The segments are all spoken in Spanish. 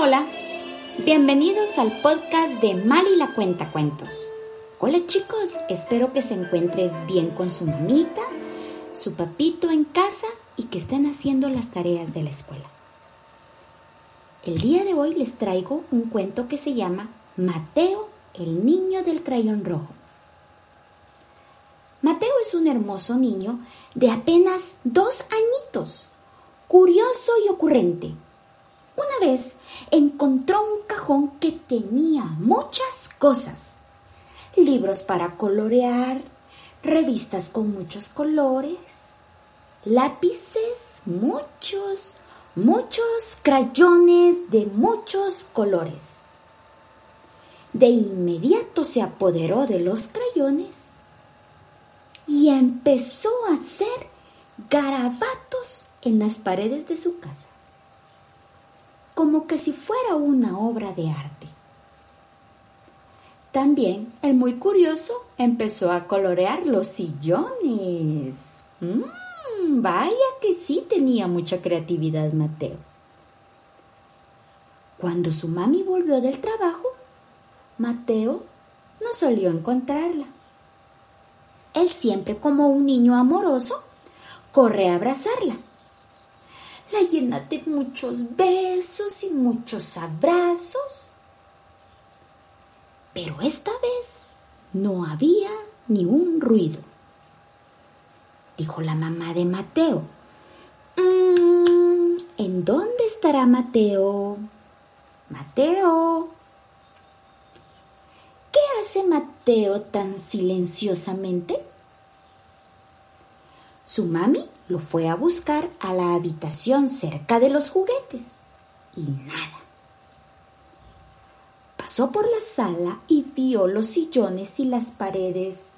Hola. Bienvenidos al podcast de Mali la Cuenta Cuentos. Hola chicos, espero que se encuentre bien con su mamita, su papito en casa y que estén haciendo las tareas de la escuela. El día de hoy les traigo un cuento que se llama Mateo, el niño del crayón rojo. Mateo es un hermoso niño de apenas dos añitos, curioso y ocurrente una vez encontró un cajón que tenía muchas cosas. Libros para colorear, revistas con muchos colores, lápices, muchos, muchos crayones de muchos colores. De inmediato se apoderó de los crayones y empezó a hacer garabatos en las paredes de su casa como que si fuera una obra de arte. También el muy curioso empezó a colorear los sillones. Mm, vaya que sí tenía mucha creatividad Mateo. Cuando su mami volvió del trabajo, Mateo no solió encontrarla. Él siempre como un niño amoroso corre a abrazarla la llena de muchos besos y muchos abrazos. Pero esta vez no había ni un ruido. Dijo la mamá de Mateo. Mm, ¿En dónde estará Mateo? Mateo. ¿Qué hace Mateo tan silenciosamente? Su mami lo fue a buscar a la habitación cerca de los juguetes y nada. Pasó por la sala y vio los sillones y las paredes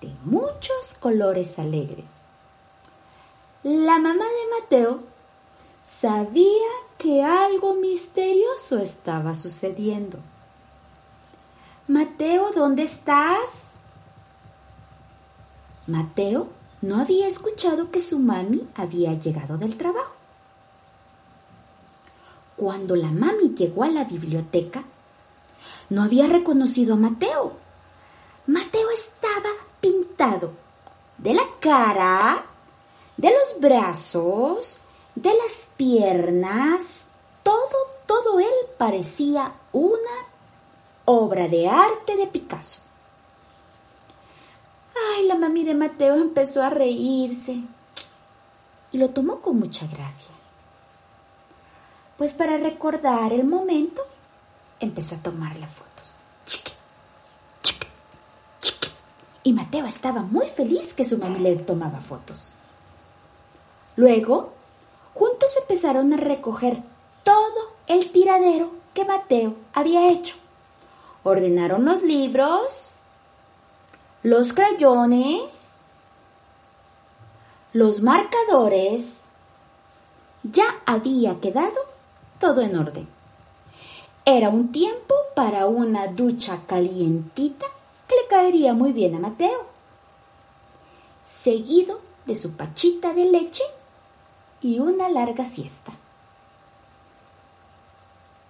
de muchos colores alegres. La mamá de Mateo sabía que algo misterioso estaba sucediendo. Mateo, ¿dónde estás? Mateo no había escuchado que su mami había llegado del trabajo. Cuando la mami llegó a la biblioteca, no había reconocido a Mateo. Mateo estaba pintado de la cara, de los brazos, de las piernas, todo, todo él parecía una obra de arte de Picasso. Ay, la mami de Mateo empezó a reírse y lo tomó con mucha gracia. Pues para recordar el momento, empezó a tomarle fotos. Chiqui, chiqui, chiqui. Y Mateo estaba muy feliz que su mami le tomaba fotos. Luego, juntos empezaron a recoger todo el tiradero que Mateo había hecho. Ordenaron los libros, los crayones, los marcadores, ya había quedado todo en orden. Era un tiempo para una ducha calientita que le caería muy bien a Mateo, seguido de su pachita de leche y una larga siesta.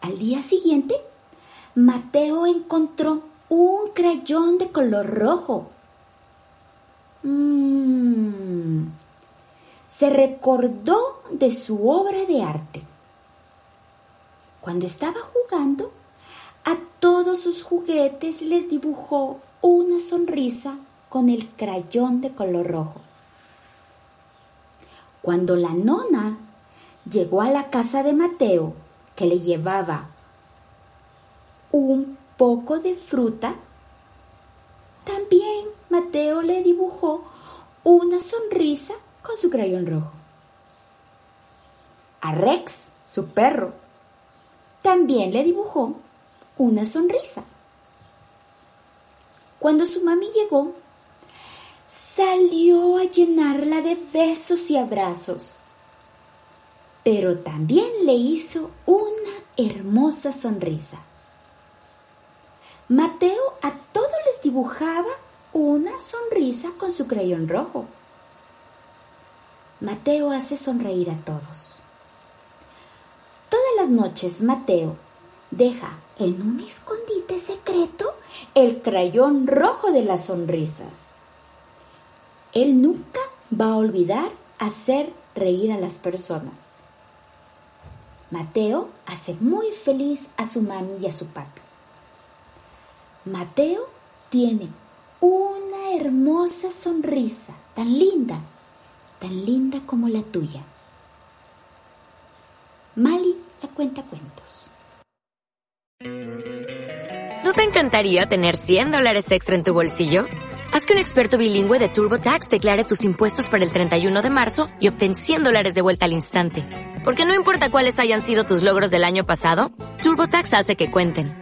Al día siguiente, Mateo encontró un crayón de color rojo. Mm. Se recordó de su obra de arte. Cuando estaba jugando, a todos sus juguetes les dibujó una sonrisa con el crayón de color rojo. Cuando la nona llegó a la casa de Mateo, que le llevaba un poco de fruta, también Mateo le dibujó una sonrisa con su crayón rojo. A Rex, su perro, también le dibujó una sonrisa. Cuando su mami llegó, salió a llenarla de besos y abrazos, pero también le hizo una hermosa sonrisa. Mateo a todos les dibujaba una sonrisa con su crayón rojo. Mateo hace sonreír a todos. Todas las noches Mateo deja en un escondite secreto el crayón rojo de las sonrisas. Él nunca va a olvidar hacer reír a las personas. Mateo hace muy feliz a su mami y a su papi. Mateo tiene una hermosa sonrisa, tan linda, tan linda como la tuya. Mali la cuenta cuentos. ¿No te encantaría tener 100 dólares extra en tu bolsillo? Haz que un experto bilingüe de TurboTax declare tus impuestos para el 31 de marzo y obtén 100 dólares de vuelta al instante. Porque no importa cuáles hayan sido tus logros del año pasado, TurboTax hace que cuenten